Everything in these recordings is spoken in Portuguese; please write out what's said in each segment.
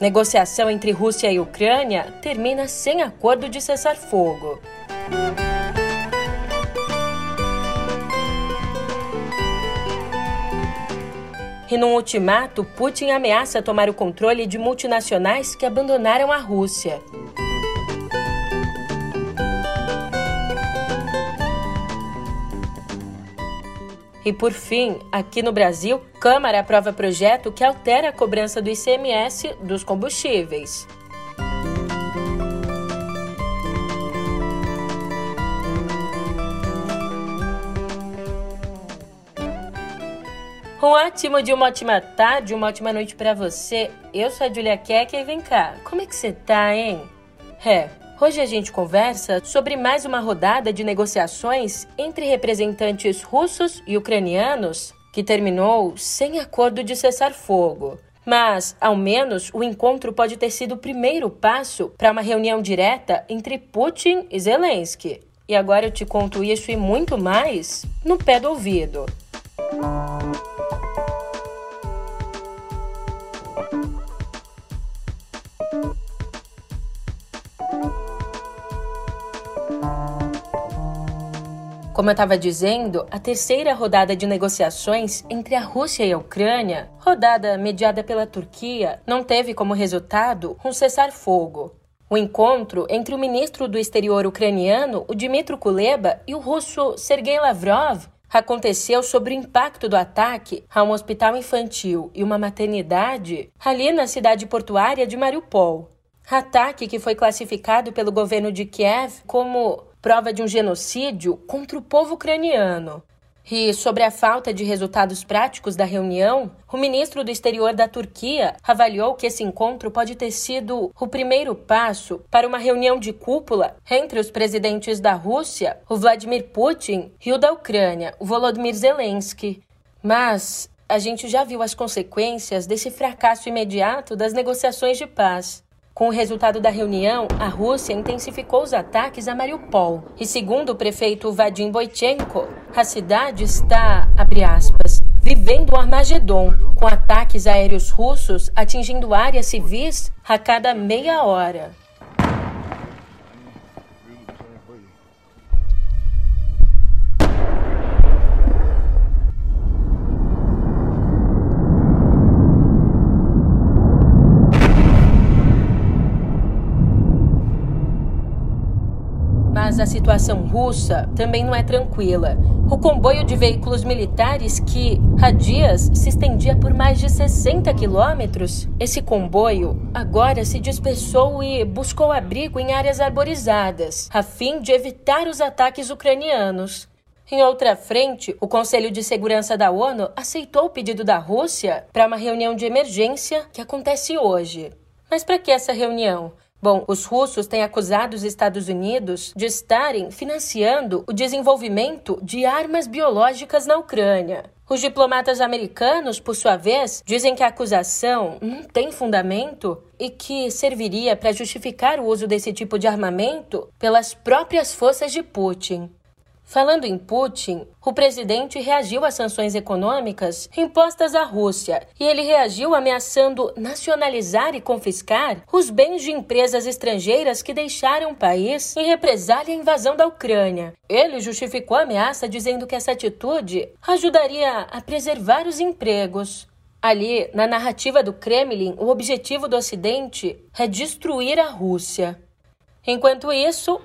Negociação entre Rússia e Ucrânia termina sem acordo de cessar-fogo. E num ultimato, Putin ameaça tomar o controle de multinacionais que abandonaram a Rússia. E por fim, aqui no Brasil, Câmara aprova projeto que altera a cobrança do ICMS dos combustíveis. Um ótimo dia, uma ótima tarde, uma ótima noite para você. Eu sou a Julia Keck e vem cá, como é que você tá, hein? É, hoje a gente conversa sobre mais uma rodada de negociações entre representantes russos e ucranianos que terminou sem acordo de cessar fogo. Mas, ao menos, o encontro pode ter sido o primeiro passo para uma reunião direta entre Putin e Zelensky. E agora eu te conto isso e muito mais no pé do ouvido. Como eu estava dizendo, a terceira rodada de negociações entre a Rússia e a Ucrânia, rodada mediada pela Turquia, não teve como resultado um cessar-fogo. O encontro entre o ministro do exterior ucraniano, o Dmitry Kuleba, e o russo Sergei Lavrov aconteceu sobre o impacto do ataque a um hospital infantil e uma maternidade ali na cidade portuária de Mariupol. Ataque que foi classificado pelo governo de Kiev como prova de um genocídio contra o povo ucraniano. E sobre a falta de resultados práticos da reunião, o ministro do Exterior da Turquia avaliou que esse encontro pode ter sido o primeiro passo para uma reunião de cúpula entre os presidentes da Rússia, o Vladimir Putin, e o da Ucrânia, o Volodymyr Zelensky. Mas a gente já viu as consequências desse fracasso imediato das negociações de paz. Com o resultado da reunião, a Rússia intensificou os ataques a Mariupol. E segundo o prefeito Vadim Boichenko, a cidade está, abre aspas, vivendo um Armagedon, com ataques aéreos russos atingindo áreas civis a cada meia hora. A situação russa também não é tranquila. O comboio de veículos militares que, há dias, se estendia por mais de 60 quilômetros, esse comboio agora se dispersou e buscou abrigo em áreas arborizadas, a fim de evitar os ataques ucranianos. Em outra frente, o Conselho de Segurança da ONU aceitou o pedido da Rússia para uma reunião de emergência que acontece hoje. Mas para que essa reunião? Bom, os russos têm acusado os Estados Unidos de estarem financiando o desenvolvimento de armas biológicas na Ucrânia. Os diplomatas americanos, por sua vez, dizem que a acusação não tem fundamento e que serviria para justificar o uso desse tipo de armamento pelas próprias forças de Putin. Falando em Putin, o presidente reagiu às sanções econômicas impostas à Rússia e ele reagiu ameaçando nacionalizar e confiscar os bens de empresas estrangeiras que deixaram o país em represália à invasão da Ucrânia. Ele justificou a ameaça dizendo que essa atitude ajudaria a preservar os empregos. Ali, na narrativa do Kremlin, o objetivo do Ocidente é destruir a Rússia. Enquanto isso,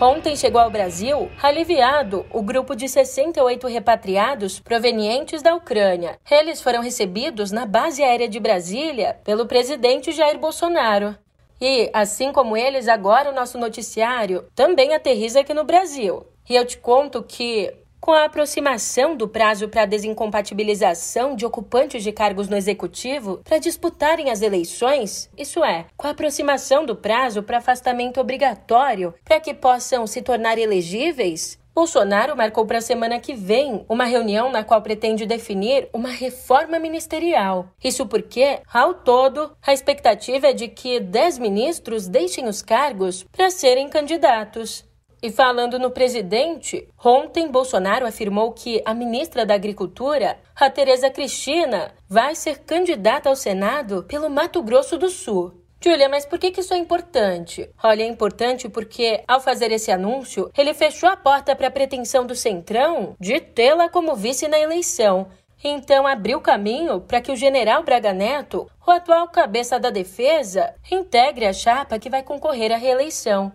Ontem chegou ao Brasil, aliviado, o grupo de 68 repatriados provenientes da Ucrânia. Eles foram recebidos na base aérea de Brasília pelo presidente Jair Bolsonaro. E, assim como eles, agora o nosso noticiário também aterriza aqui no Brasil. E eu te conto que com a aproximação do prazo para desincompatibilização de ocupantes de cargos no executivo para disputarem as eleições, isso é, com a aproximação do prazo para afastamento obrigatório para que possam se tornar elegíveis, Bolsonaro marcou para a semana que vem uma reunião na qual pretende definir uma reforma ministerial. Isso porque, ao todo, a expectativa é de que 10 ministros deixem os cargos para serem candidatos. E falando no presidente, ontem Bolsonaro afirmou que a ministra da Agricultura, a Tereza Cristina, vai ser candidata ao Senado pelo Mato Grosso do Sul. Julia, mas por que, isso é importante? Olha, é importante porque, ao fazer esse anúncio, ele fechou a porta para a pretensão do Centrão de tê-la como vice na eleição. Então, abriu caminho para que o general Braga Neto, o atual cabeça da defesa, integre a chapa que vai concorrer à reeleição.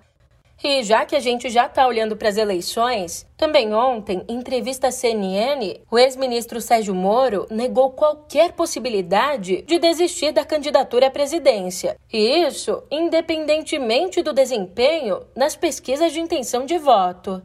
E já que a gente já está olhando para as eleições, também ontem, em entrevista à CNN, o ex-ministro Sérgio Moro negou qualquer possibilidade de desistir da candidatura à presidência. E isso independentemente do desempenho nas pesquisas de intenção de voto.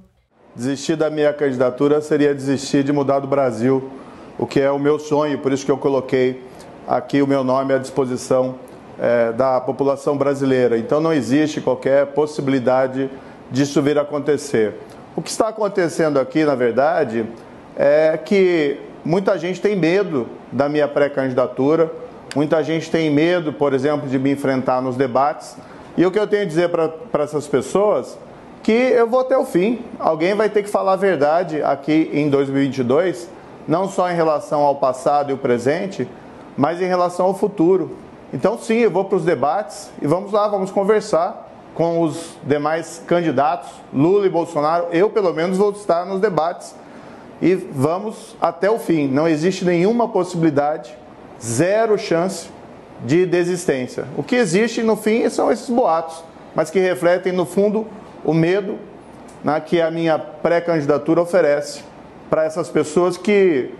Desistir da minha candidatura seria desistir de mudar do Brasil, o que é o meu sonho, por isso que eu coloquei aqui o meu nome à disposição é, da população brasileira. Então não existe qualquer possibilidade disso vir a acontecer. O que está acontecendo aqui, na verdade, é que muita gente tem medo da minha pré-candidatura, muita gente tem medo, por exemplo, de me enfrentar nos debates. E o que eu tenho a dizer para essas pessoas que eu vou até o fim. Alguém vai ter que falar a verdade aqui em 2022, não só em relação ao passado e o presente, mas em relação ao futuro. Então, sim, eu vou para os debates e vamos lá, vamos conversar com os demais candidatos, Lula e Bolsonaro. Eu, pelo menos, vou estar nos debates e vamos até o fim. Não existe nenhuma possibilidade, zero chance de desistência. O que existe, no fim, são esses boatos, mas que refletem, no fundo, o medo né, que a minha pré-candidatura oferece para essas pessoas que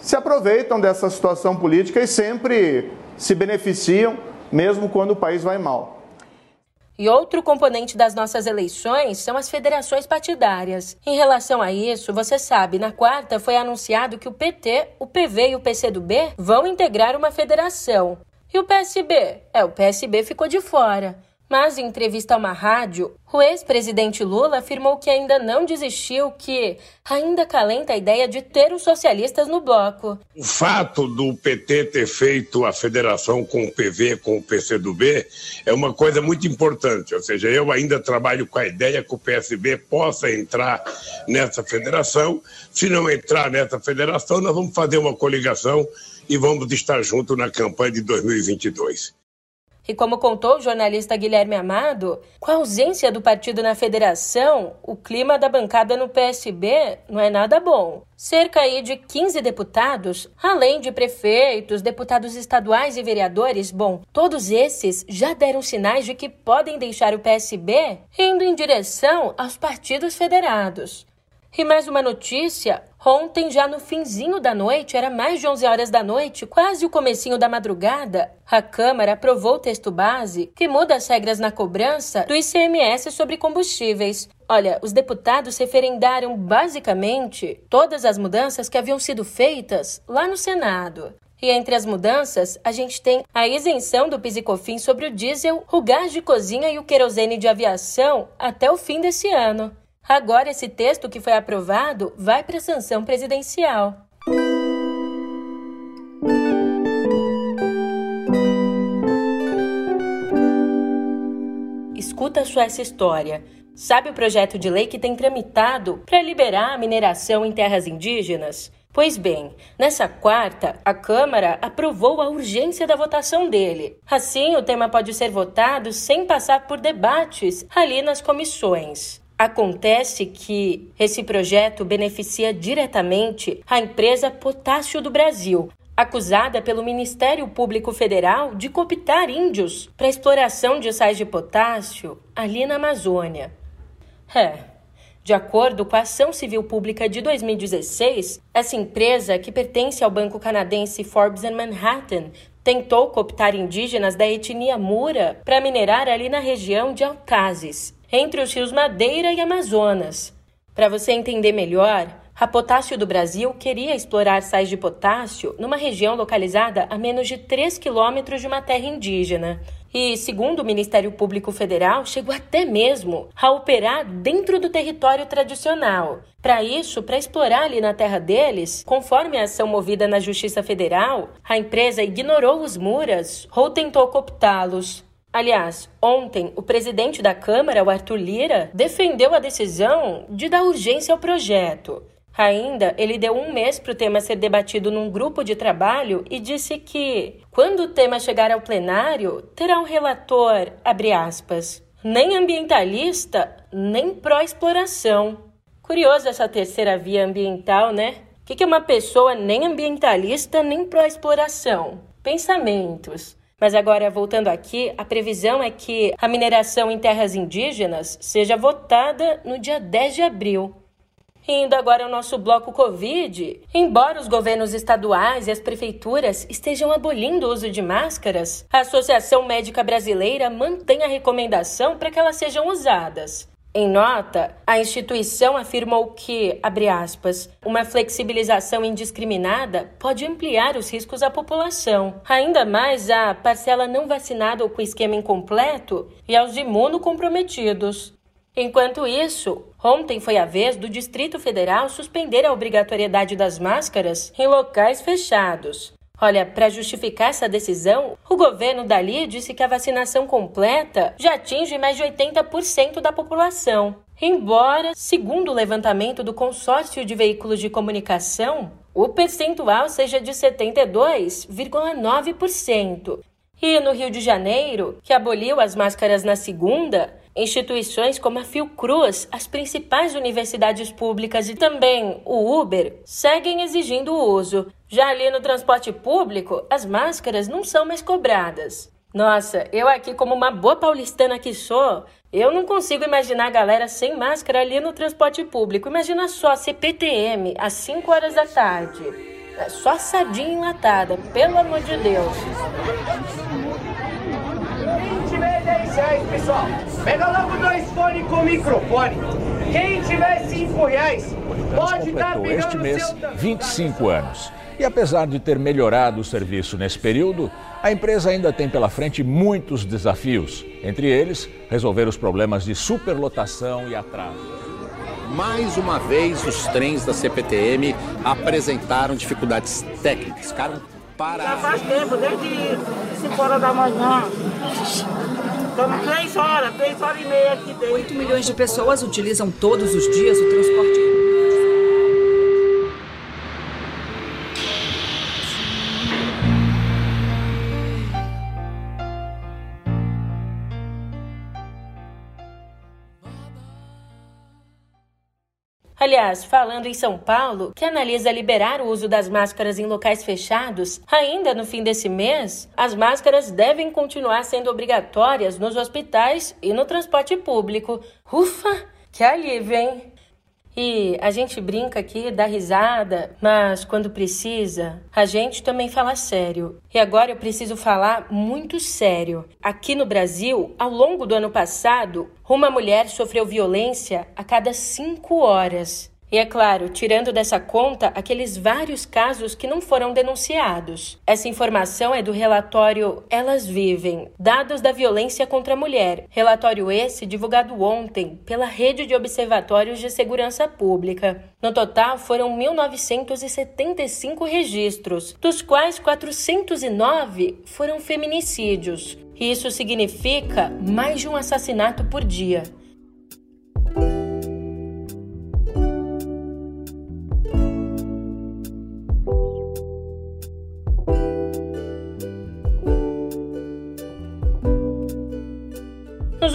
se aproveitam dessa situação política e sempre se beneficiam, mesmo quando o país vai mal. E outro componente das nossas eleições são as federações partidárias. Em relação a isso, você sabe, na quarta foi anunciado que o PT, o PV e o PCdoB vão integrar uma federação. E o PSB? É, o PSB ficou de fora. Mas, em entrevista a uma rádio, o ex-presidente Lula afirmou que ainda não desistiu, que ainda calenta a ideia de ter os socialistas no bloco. O fato do PT ter feito a federação com o PV, com o PCdoB, é uma coisa muito importante. Ou seja, eu ainda trabalho com a ideia que o PSB possa entrar nessa federação. Se não entrar nessa federação, nós vamos fazer uma coligação e vamos estar juntos na campanha de 2022. E como contou o jornalista Guilherme Amado, com a ausência do partido na federação, o clima da bancada no PSB não é nada bom. Cerca aí de 15 deputados, além de prefeitos, deputados estaduais e vereadores, bom, todos esses já deram sinais de que podem deixar o PSB indo em direção aos partidos federados. E mais uma notícia: ontem, já no finzinho da noite, era mais de 11 horas da noite, quase o comecinho da madrugada, a Câmara aprovou o texto base que muda as regras na cobrança do ICMS sobre combustíveis. Olha, os deputados referendaram basicamente todas as mudanças que haviam sido feitas lá no Senado. E entre as mudanças, a gente tem a isenção do PIS e COFINS sobre o diesel, o gás de cozinha e o querosene de aviação até o fim desse ano. Agora, esse texto que foi aprovado vai para a sanção presidencial. Escuta só essa história. Sabe o projeto de lei que tem tramitado para liberar a mineração em terras indígenas? Pois bem, nessa quarta, a Câmara aprovou a urgência da votação dele. Assim, o tema pode ser votado sem passar por debates ali nas comissões. Acontece que esse projeto beneficia diretamente a empresa Potássio do Brasil, acusada pelo Ministério Público Federal de cooptar índios para exploração de sais de potássio ali na Amazônia. É. De acordo com a Ação Civil Pública de 2016, essa empresa, que pertence ao banco canadense Forbes Manhattan, tentou cooptar indígenas da etnia Mura para minerar ali na região de Altazes, entre os rios Madeira e Amazonas. Para você entender melhor, a Potássio do Brasil queria explorar sais de potássio numa região localizada a menos de 3 quilômetros de uma terra indígena. E, segundo o Ministério Público Federal, chegou até mesmo a operar dentro do território tradicional. Para isso, para explorar ali na terra deles, conforme a ação movida na Justiça Federal, a empresa ignorou os muras ou tentou cooptá-los. Aliás, ontem o presidente da Câmara, o Arthur Lira, defendeu a decisão de dar urgência ao projeto. Ainda, ele deu um mês para o tema ser debatido num grupo de trabalho e disse que, quando o tema chegar ao plenário, terá um relator, abre aspas, nem ambientalista, nem pró-exploração. Curioso essa terceira via ambiental, né? O que é uma pessoa nem ambientalista, nem pró-exploração? Pensamentos. Mas agora, voltando aqui, a previsão é que a mineração em terras indígenas seja votada no dia 10 de abril. Indo agora ao nosso bloco Covid, embora os governos estaduais e as prefeituras estejam abolindo o uso de máscaras, a Associação Médica Brasileira mantém a recomendação para que elas sejam usadas. Em nota, a instituição afirmou que, abre aspas, uma flexibilização indiscriminada pode ampliar os riscos à população, ainda mais à parcela não vacinada ou com esquema incompleto e aos imunocomprometidos. Enquanto isso, ontem foi a vez do Distrito Federal suspender a obrigatoriedade das máscaras em locais fechados. Olha, para justificar essa decisão, o governo dali disse que a vacinação completa já atinge mais de 80% da população. Embora, segundo o levantamento do consórcio de veículos de comunicação, o percentual seja de 72,9%. E no Rio de Janeiro, que aboliu as máscaras na segunda, Instituições como a Fiocruz, as principais universidades públicas e também o Uber seguem exigindo o uso. Já ali no transporte público, as máscaras não são mais cobradas. Nossa, eu aqui como uma boa paulistana que sou, eu não consigo imaginar a galera sem máscara ali no transporte público. Imagina só CPTM às 5 horas da tarde. É só sardinha enlatada, pelo amor de Deus. 10 reais, pessoal. Pega logo dois fones com microfone. Quem tiver 5 reais, pode dar pegando este mês 25 anos. E apesar de ter melhorado o serviço nesse período, a empresa ainda tem pela frente muitos desafios. Entre eles, resolver os problemas de superlotação e atraso. Mais uma vez, os trens da CPTM apresentaram dificuldades técnicas. Ficaram parados. Já faz tempo, desde 5 horas da manhã. Estamos três horas, três horas e meia aqui dentro. 8 milhões de pessoas utilizam todos os dias o transporte Aliás, falando em São Paulo, que analisa liberar o uso das máscaras em locais fechados, ainda no fim desse mês, as máscaras devem continuar sendo obrigatórias nos hospitais e no transporte público. Ufa, que alívio, hein? E a gente brinca aqui, dá risada, mas quando precisa, a gente também fala sério. E agora eu preciso falar muito sério. Aqui no Brasil, ao longo do ano passado, uma mulher sofreu violência a cada cinco horas. E é claro, tirando dessa conta aqueles vários casos que não foram denunciados. Essa informação é do relatório Elas Vivem Dados da Violência contra a Mulher. Relatório esse divulgado ontem pela Rede de Observatórios de Segurança Pública. No total, foram 1.975 registros, dos quais 409 foram feminicídios. Isso significa mais de um assassinato por dia.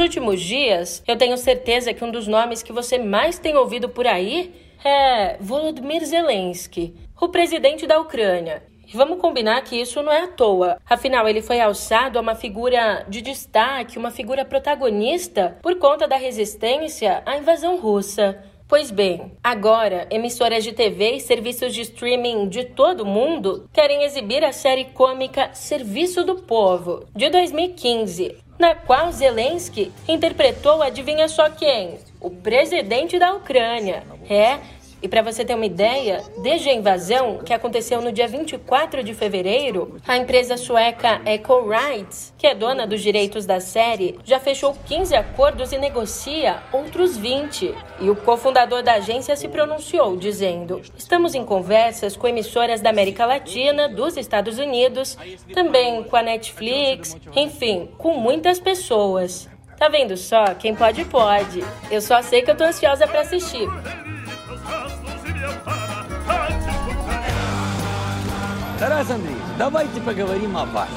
Últimos dias, eu tenho certeza que um dos nomes que você mais tem ouvido por aí é Volodymyr Zelensky, o presidente da Ucrânia. E vamos combinar que isso não é à toa. Afinal, ele foi alçado a uma figura de destaque, uma figura protagonista por conta da resistência à invasão russa. Pois bem, agora emissoras de TV e serviços de streaming de todo mundo querem exibir a série cômica Serviço do Povo, de 2015, na qual Zelensky interpretou, adivinha só quem? O presidente da Ucrânia. É, E para você ter uma ideia, desde a invasão, que aconteceu no dia 24 de fevereiro, a empresa sueca Eco Rights, que é dona dos direitos da série, já fechou 15 acordos e negocia outros 20. E o cofundador da agência se pronunciou, dizendo: Estamos em conversas com emissoras da América Latina, dos Estados Unidos, também com a Netflix, enfim, com muitas pessoas. Tá vendo só? Quem pode, pode. Eu só sei que eu tô ansiosa para assistir. Тарас Андрійович, давайте поговорим о вас.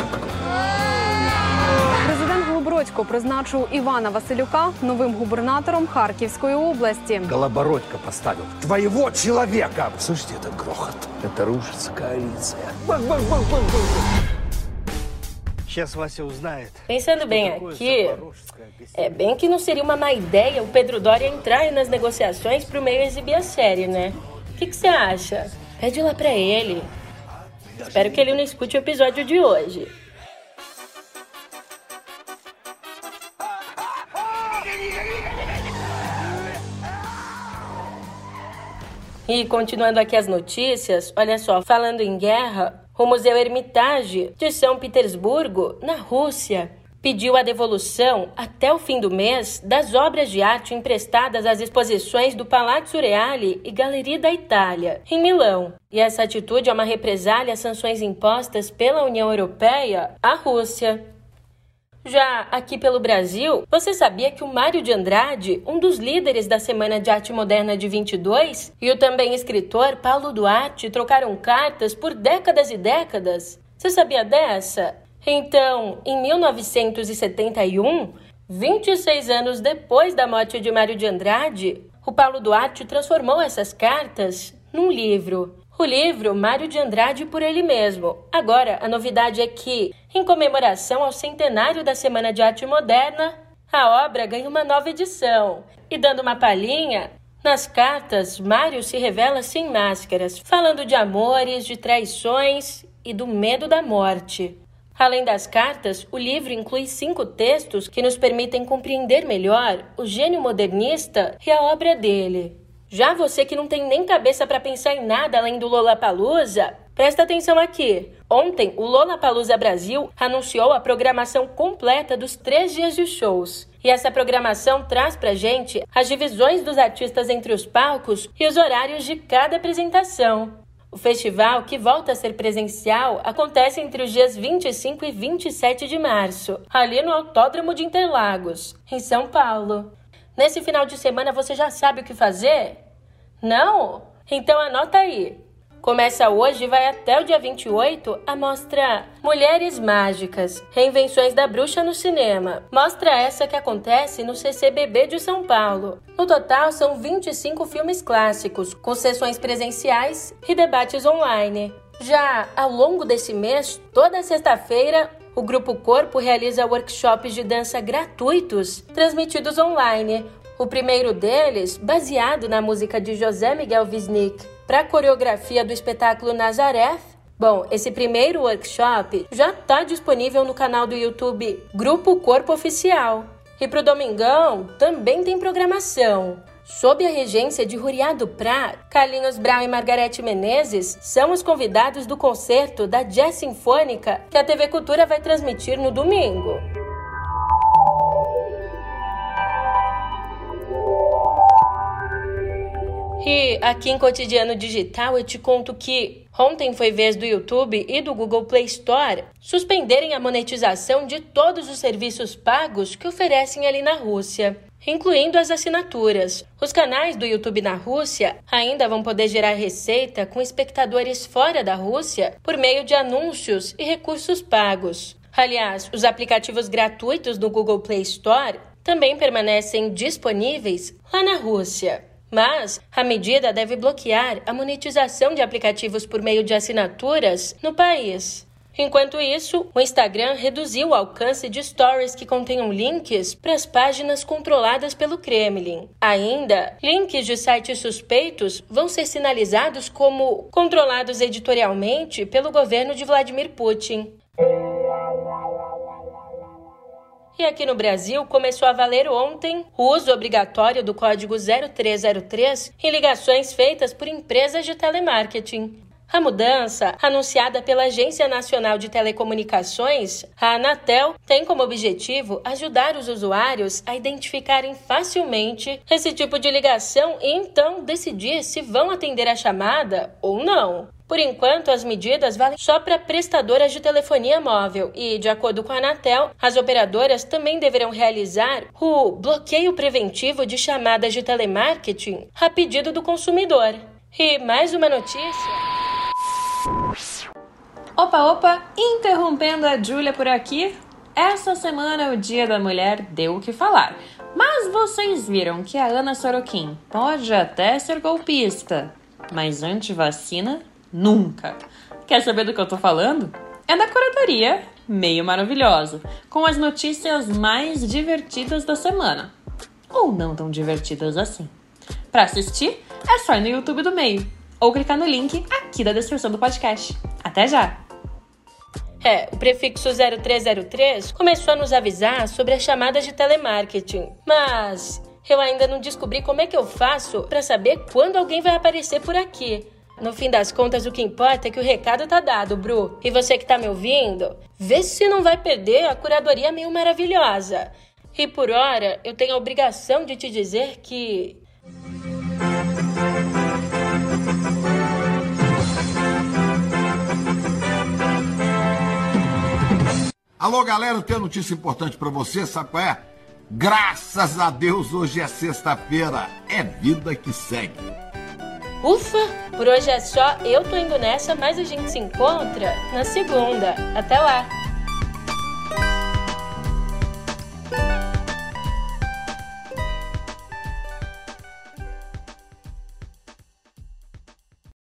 Президент Голобородько призначив Івана Василюка новим губернатором Харківської області. Голобородько поставил твоего человека. Слушайте, это грохот. Это рушится коалиция. Бах-бах-бах-бах-бах. Сейчас Вася узнает. Pensando bem aqui, é bem que não seria uma má ideia o Pedro Doria entrar nas negociações para o meio exibir a série, né? O que, que você acha? Pede lá para ele. Espero que ele não escute o episódio de hoje. E continuando aqui as notícias, olha só, falando em guerra, o Museu Hermitage de São Petersburgo, na Rússia, pediu a devolução até o fim do mês das obras de arte emprestadas às exposições do Palazzo Reale e Galeria da Itália, em Milão. E essa atitude é uma represália às sanções impostas pela União Europeia à Rússia. Já aqui pelo Brasil, você sabia que o Mário de Andrade, um dos líderes da Semana de Arte Moderna de 22, e o também escritor Paulo Duarte trocaram cartas por décadas e décadas? Você sabia dessa? Então, em 1971, 26 anos depois da morte de Mário de Andrade, o Paulo Duarte transformou essas cartas num livro. O livro Mário de Andrade por ele mesmo. Agora, a novidade é que, em comemoração ao centenário da Semana de Arte Moderna, a obra ganha uma nova edição. E dando uma palhinha, nas cartas, Mário se revela sem máscaras, falando de amores, de traições e do medo da morte. Além das cartas, o livro inclui cinco textos que nos permitem compreender melhor o gênio modernista e a obra dele. Já você que não tem nem cabeça para pensar em nada além do Lollapalooza, presta atenção aqui. Ontem, o Lollapalooza Brasil anunciou a programação completa dos três dias de shows. E essa programação traz pra gente as divisões dos artistas entre os palcos e os horários de cada apresentação. O festival, que volta a ser presencial, acontece entre os dias 25 e 27 de março, ali no Autódromo de Interlagos, em São Paulo. Nesse final de semana você já sabe o que fazer? Não? Então anota aí. Começa hoje e vai até o dia 28 a mostra Mulheres Mágicas, Reinvenções da Bruxa no Cinema. Mostra essa que acontece no CCBB de São Paulo. No total, são 25 filmes clássicos, com sessões presenciais e debates online. Já ao longo desse mês, toda sexta-feira, o Grupo Corpo realiza workshops de dança gratuitos, transmitidos online. O primeiro deles, baseado na música de José Miguel Wisnik, para a coreografia do espetáculo Nazareth. Bom, esse primeiro workshop já está disponível no canal do YouTube Grupo Corpo Oficial. E para o Domingão também tem programação. Sob a regência de Ruriado Prá, Carlinhos Brown e Margarete Menezes são os convidados do concerto da Jazz Sinfônica que a TV Cultura vai transmitir no domingo. E aqui em Cotidiano Digital eu te conto que ontem foi vez do YouTube e do Google Play Store suspenderem a monetização de todos os serviços pagos que oferecem ali na Rússia, incluindo as assinaturas. Os canais do YouTube na Rússia ainda vão poder gerar receita com espectadores fora da Rússia por meio de anúncios e recursos pagos. Aliás, os aplicativos gratuitos do Google Play Store também permanecem disponíveis lá na Rússia. Mas a medida deve bloquear a monetização de aplicativos por meio de assinaturas no país. Enquanto isso, o Instagram reduziu o alcance de stories que contenham links para as páginas controladas pelo Kremlin. Ainda, links de sites suspeitos vão ser sinalizados como controlados editorialmente pelo governo de Vladimir Putin. E aqui no Brasil começou a valer ontem o uso obrigatório do código 0303 em ligações feitas por empresas de telemarketing. A mudança, anunciada pela Agência Nacional de Telecomunicações, a Anatel, tem como objetivo ajudar os usuários a identificarem facilmente esse tipo de ligação e então decidir se vão atender a chamada ou não. Por enquanto, as medidas valem só para prestadoras de telefonia móvel e, de acordo com a Anatel, as operadoras também deverão realizar o bloqueio preventivo de chamadas de telemarketing a pedido do consumidor. E mais uma notícia. Opa, opa, interrompendo a Júlia por aqui. Essa semana o Dia da Mulher deu o que falar. Mas vocês viram que a Ana Sorokin pode até ser golpista, mas anti-vacina nunca. Quer saber do que eu tô falando? É da curadoria Meio Maravilhosa, com as notícias mais divertidas da semana. Ou não tão divertidas assim. Para assistir, é só ir no YouTube do Meio ou clicar no link aqui da descrição do podcast. Até já! É, o prefixo 0303 começou a nos avisar sobre as chamadas de telemarketing, mas eu ainda não descobri como é que eu faço para saber quando alguém vai aparecer por aqui. No fim das contas, o que importa é que o recado tá dado, Bru. E você que tá me ouvindo, vê se não vai perder a curadoria meio maravilhosa. E por hora, eu tenho a obrigação de te dizer que Alô, galera, eu tenho notícia importante para você, sabe qual é? Graças a Deus, hoje é sexta-feira. É vida que segue. Ufa, por hoje é só. Eu tô indo nessa, mas a gente se encontra na segunda. Até lá!